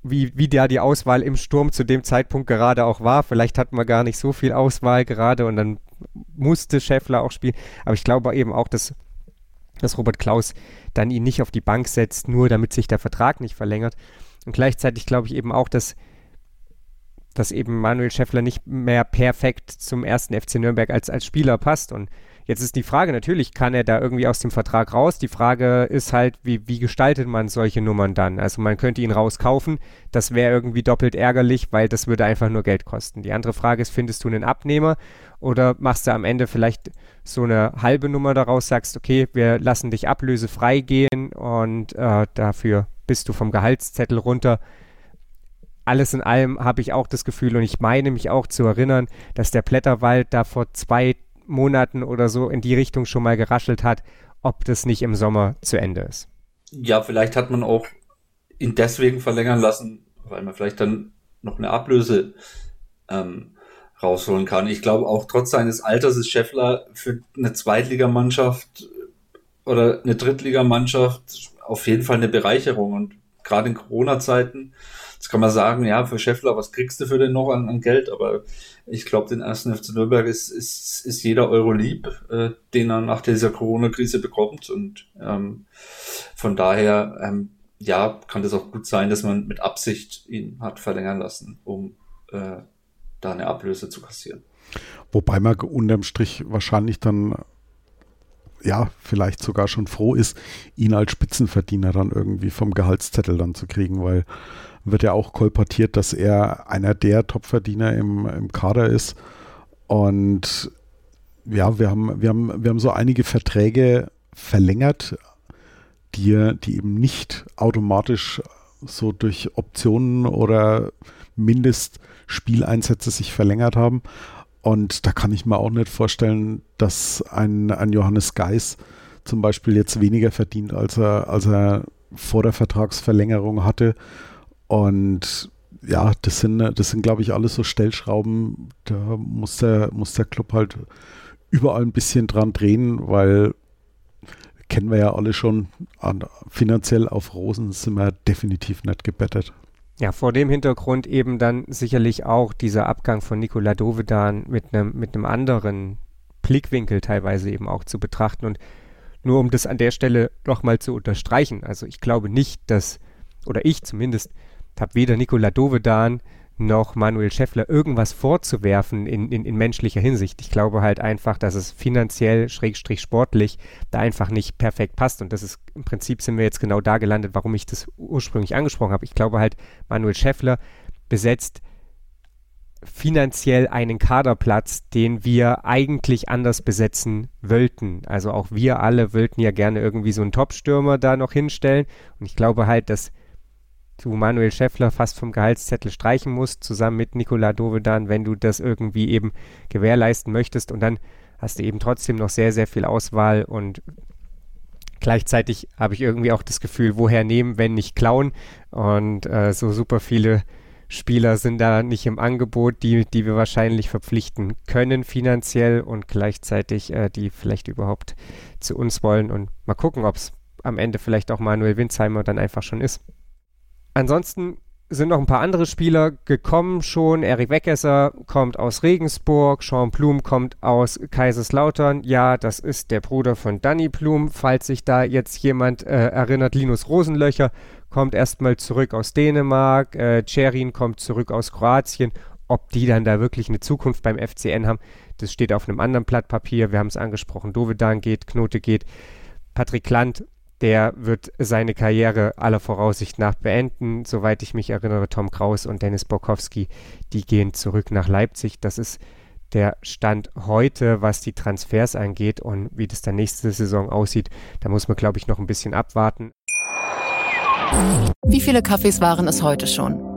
wie, wie da die Auswahl im Sturm zu dem Zeitpunkt gerade auch war. Vielleicht hatten wir gar nicht so viel Auswahl gerade und dann musste Scheffler auch spielen. Aber ich glaube eben auch, dass, dass Robert Klaus dann ihn nicht auf die Bank setzt, nur damit sich der Vertrag nicht verlängert. Und gleichzeitig glaube ich eben auch, dass, dass eben Manuel Scheffler nicht mehr perfekt zum ersten FC Nürnberg als, als Spieler passt. Und Jetzt ist die Frage, natürlich kann er da irgendwie aus dem Vertrag raus. Die Frage ist halt, wie, wie gestaltet man solche Nummern dann? Also man könnte ihn rauskaufen. Das wäre irgendwie doppelt ärgerlich, weil das würde einfach nur Geld kosten. Die andere Frage ist, findest du einen Abnehmer oder machst du am Ende vielleicht so eine halbe Nummer daraus, sagst, okay, wir lassen dich ablösefrei gehen und äh, dafür bist du vom Gehaltszettel runter alles in allem habe ich auch das Gefühl und ich meine mich auch zu erinnern, dass der Blätterwald da vor zwei, Monaten oder so in die Richtung schon mal geraschelt hat, ob das nicht im Sommer zu Ende ist. Ja, vielleicht hat man auch ihn deswegen verlängern lassen, weil man vielleicht dann noch eine Ablöse ähm, rausholen kann. Ich glaube auch trotz seines Alters ist Scheffler für eine Zweitligamannschaft oder eine Drittligamannschaft auf jeden Fall eine Bereicherung und gerade in Corona-Zeiten Jetzt kann man sagen, ja, für Scheffler, was kriegst du für den noch an, an Geld? Aber ich glaube, den ersten FC Nürnberg ist, ist, ist jeder Euro lieb, äh, den er nach dieser Corona-Krise bekommt. Und ähm, von daher, ähm, ja, kann das auch gut sein, dass man mit Absicht ihn hat verlängern lassen, um äh, da eine Ablöse zu kassieren. Wobei man unterm Strich wahrscheinlich dann ja, vielleicht sogar schon froh ist, ihn als Spitzenverdiener dann irgendwie vom Gehaltszettel dann zu kriegen, weil wird ja auch kolportiert, dass er einer der Topverdiener im, im Kader ist. Und ja, wir haben, wir haben, wir haben so einige Verträge verlängert, die, die eben nicht automatisch so durch Optionen oder Mindestspieleinsätze sich verlängert haben. Und da kann ich mir auch nicht vorstellen, dass ein, ein Johannes Geis zum Beispiel jetzt weniger verdient, als er, als er vor der Vertragsverlängerung hatte. Und ja, das sind, das sind, glaube ich, alles so Stellschrauben. Da muss der, muss der Club halt überall ein bisschen dran drehen, weil kennen wir ja alle schon, an, finanziell auf Rosen sind wir definitiv nicht gebettet. Ja, vor dem Hintergrund eben dann sicherlich auch dieser Abgang von Nikola Dovedan mit einem mit anderen Blickwinkel teilweise eben auch zu betrachten und nur um das an der Stelle nochmal zu unterstreichen. Also ich glaube nicht, dass, oder ich zumindest, habe weder Nikola Dovedan noch Manuel Schäffler irgendwas vorzuwerfen in, in, in menschlicher Hinsicht. Ich glaube halt einfach, dass es finanziell, schrägstrich sportlich, da einfach nicht perfekt passt. Und das ist im Prinzip sind wir jetzt genau da gelandet, warum ich das ursprünglich angesprochen habe. Ich glaube halt, Manuel Schäffler besetzt finanziell einen Kaderplatz, den wir eigentlich anders besetzen wollten. Also auch wir alle wollten ja gerne irgendwie so einen Top-Stürmer da noch hinstellen. Und ich glaube halt, dass du Manuel Schäffler fast vom Gehaltszettel streichen musst, zusammen mit Nikola Dovedan, wenn du das irgendwie eben gewährleisten möchtest. Und dann hast du eben trotzdem noch sehr, sehr viel Auswahl und gleichzeitig habe ich irgendwie auch das Gefühl, woher nehmen, wenn nicht klauen. Und äh, so super viele Spieler sind da nicht im Angebot, die, die wir wahrscheinlich verpflichten können finanziell und gleichzeitig äh, die vielleicht überhaupt zu uns wollen. Und mal gucken, ob es am Ende vielleicht auch Manuel Winsheimer dann einfach schon ist. Ansonsten sind noch ein paar andere Spieler gekommen schon. Erik Weggesser kommt aus Regensburg, Sean Blum kommt aus Kaiserslautern. Ja, das ist der Bruder von Danny Blum. Falls sich da jetzt jemand äh, erinnert, Linus Rosenlöcher kommt erstmal zurück aus Dänemark. Äh, Cherin kommt zurück aus Kroatien. Ob die dann da wirklich eine Zukunft beim FCN haben, das steht auf einem anderen Blatt Papier. Wir haben es angesprochen. Dovedan geht, Knote geht. Patrick Land der wird seine Karriere aller Voraussicht nach beenden. Soweit ich mich erinnere, Tom Kraus und Dennis Borkowski, die gehen zurück nach Leipzig. Das ist der Stand heute, was die Transfers angeht und wie das dann nächste Saison aussieht. Da muss man, glaube ich, noch ein bisschen abwarten. Wie viele Kaffees waren es heute schon?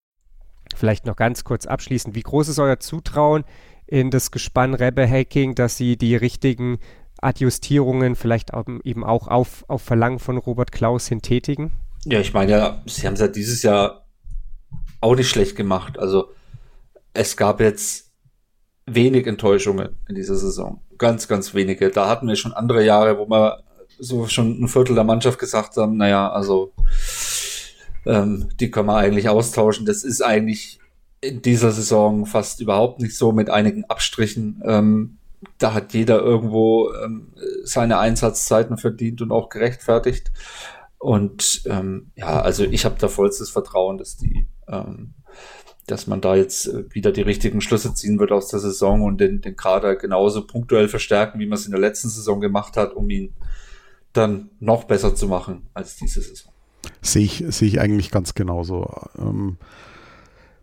Vielleicht noch ganz kurz abschließend, wie groß ist euer Zutrauen in das Gespann Rebbe Hacking, dass sie die richtigen Adjustierungen vielleicht eben auch auf, auf Verlangen von Robert Klaus hin tätigen? Ja, ich meine sie haben es ja dieses Jahr auch nicht schlecht gemacht. Also es gab jetzt wenig Enttäuschungen in dieser Saison. Ganz, ganz wenige. Da hatten wir schon andere Jahre, wo wir so schon ein Viertel der Mannschaft gesagt haben, naja, also ähm, die können wir eigentlich austauschen. Das ist eigentlich in dieser Saison fast überhaupt nicht so mit einigen Abstrichen. Ähm, da hat jeder irgendwo ähm, seine Einsatzzeiten verdient und auch gerechtfertigt. Und ähm, ja, also ich habe da vollstes Vertrauen, dass die, ähm, dass man da jetzt äh, wieder die richtigen Schlüsse ziehen wird aus der Saison und den, den Kader genauso punktuell verstärken, wie man es in der letzten Saison gemacht hat, um ihn dann noch besser zu machen als diese Saison. Sehe ich, sehe ich eigentlich ganz genauso. Ähm,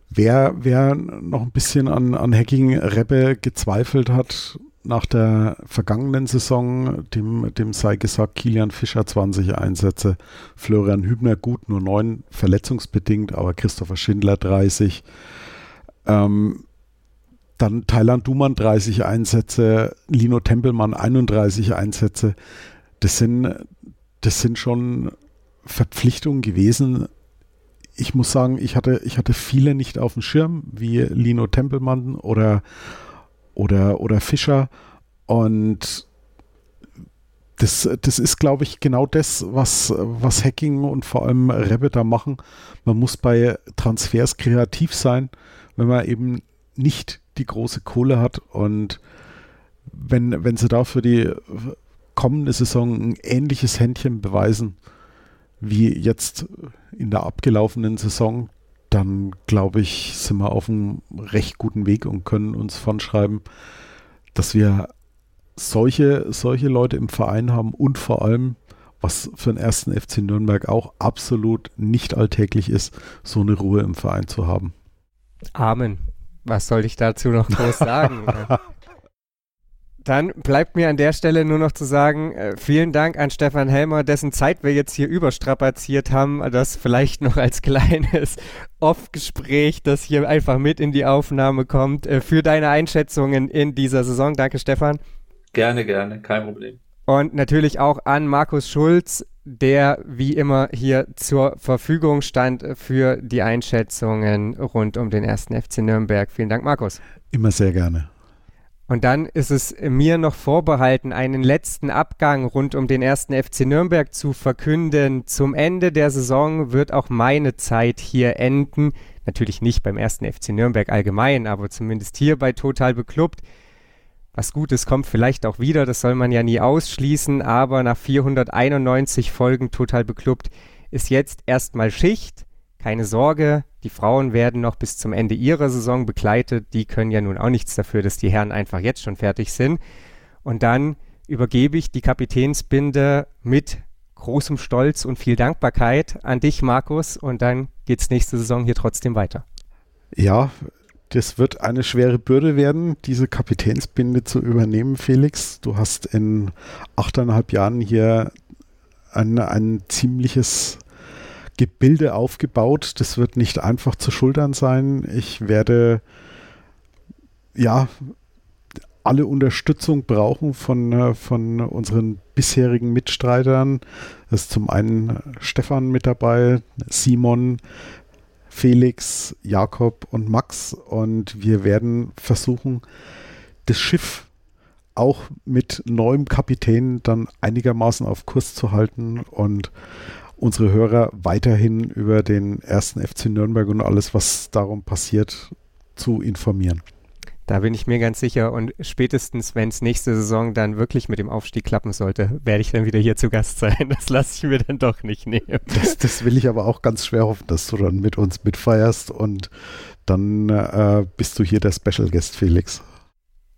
wer, wer noch ein bisschen an, an Hacking Rebbe gezweifelt hat, nach der vergangenen Saison, dem, dem sei gesagt, Kilian Fischer 20 Einsätze, Florian Hübner gut, nur 9 verletzungsbedingt, aber Christopher Schindler 30. Ähm, dann Thailand Duman 30 Einsätze, Lino Tempelmann 31 Einsätze. Das sind, das sind schon Verpflichtungen gewesen. Ich muss sagen, ich hatte, ich hatte viele nicht auf dem Schirm, wie Lino Tempelmann oder oder, oder Fischer. Und das, das ist, glaube ich, genau das, was, was Hacking und vor allem Rabbit da machen. Man muss bei Transfers kreativ sein, wenn man eben nicht die große Kohle hat. Und wenn, wenn sie da für die kommende Saison ein ähnliches Händchen beweisen wie jetzt in der abgelaufenen Saison, dann glaube ich, sind wir auf einem recht guten Weg und können uns von schreiben, dass wir solche, solche Leute im Verein haben und vor allem, was für den ersten FC Nürnberg auch absolut nicht alltäglich ist, so eine Ruhe im Verein zu haben. Amen. Was soll ich dazu noch groß sagen? Dann bleibt mir an der Stelle nur noch zu sagen, äh, vielen Dank an Stefan Helmer, dessen Zeit wir jetzt hier überstrapaziert haben. Das vielleicht noch als kleines Off-Gespräch, das hier einfach mit in die Aufnahme kommt, äh, für deine Einschätzungen in dieser Saison. Danke, Stefan. Gerne, gerne, kein Problem. Und natürlich auch an Markus Schulz, der wie immer hier zur Verfügung stand für die Einschätzungen rund um den ersten FC Nürnberg. Vielen Dank, Markus. Immer sehr gerne. Und dann ist es mir noch vorbehalten, einen letzten Abgang rund um den ersten FC Nürnberg zu verkünden. Zum Ende der Saison wird auch meine Zeit hier enden. Natürlich nicht beim ersten FC Nürnberg allgemein, aber zumindest hier bei Total Beklubbt. Was Gutes kommt vielleicht auch wieder, das soll man ja nie ausschließen, aber nach 491 Folgen Total Beklubbt ist jetzt erstmal Schicht. Keine Sorge, die Frauen werden noch bis zum Ende ihrer Saison begleitet. Die können ja nun auch nichts dafür, dass die Herren einfach jetzt schon fertig sind. Und dann übergebe ich die Kapitänsbinde mit großem Stolz und viel Dankbarkeit an dich, Markus. Und dann geht es nächste Saison hier trotzdem weiter. Ja, das wird eine schwere Bürde werden, diese Kapitänsbinde zu übernehmen, Felix. Du hast in achteinhalb Jahren hier ein, ein ziemliches Gebilde aufgebaut. Das wird nicht einfach zu schultern sein. Ich werde ja alle Unterstützung brauchen von, äh, von unseren bisherigen Mitstreitern. Das ist zum einen Stefan mit dabei, Simon, Felix, Jakob und Max. Und wir werden versuchen, das Schiff auch mit neuem Kapitän dann einigermaßen auf Kurs zu halten und unsere Hörer weiterhin über den ersten FC Nürnberg und alles, was darum passiert, zu informieren. Da bin ich mir ganz sicher. Und spätestens, wenn es nächste Saison dann wirklich mit dem Aufstieg klappen sollte, werde ich dann wieder hier zu Gast sein. Das lasse ich mir dann doch nicht nehmen. Das, das, will ich aber auch ganz schwer hoffen, dass du dann mit uns mitfeierst und dann äh, bist du hier der Special Guest, Felix.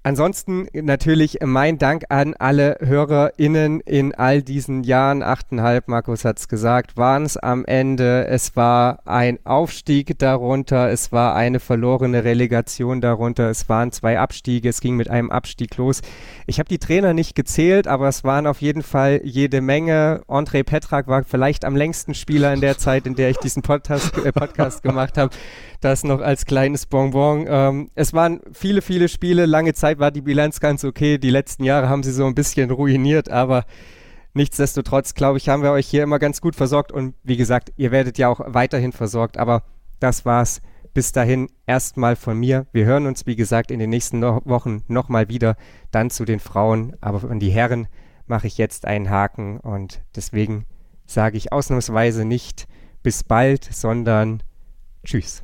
Ansonsten natürlich mein Dank an alle HörerInnen in all diesen Jahren. Achteinhalb, Markus hat es gesagt, waren es am Ende. Es war ein Aufstieg darunter, es war eine verlorene Relegation darunter, es waren zwei Abstiege, es ging mit einem Abstieg los. Ich habe die Trainer nicht gezählt, aber es waren auf jeden Fall jede Menge. André Petrak war vielleicht am längsten Spieler in der Zeit, in der ich diesen Podcast, äh, Podcast gemacht habe. Das noch als kleines Bonbon. Ähm, es waren viele, viele Spiele. Lange Zeit war die Bilanz ganz okay. Die letzten Jahre haben sie so ein bisschen ruiniert, aber nichtsdestotrotz, glaube ich, haben wir euch hier immer ganz gut versorgt. Und wie gesagt, ihr werdet ja auch weiterhin versorgt. Aber das war's. Bis dahin erstmal von mir. Wir hören uns, wie gesagt, in den nächsten no Wochen nochmal wieder. Dann zu den Frauen. Aber von die Herren mache ich jetzt einen Haken. Und deswegen sage ich ausnahmsweise nicht bis bald, sondern tschüss.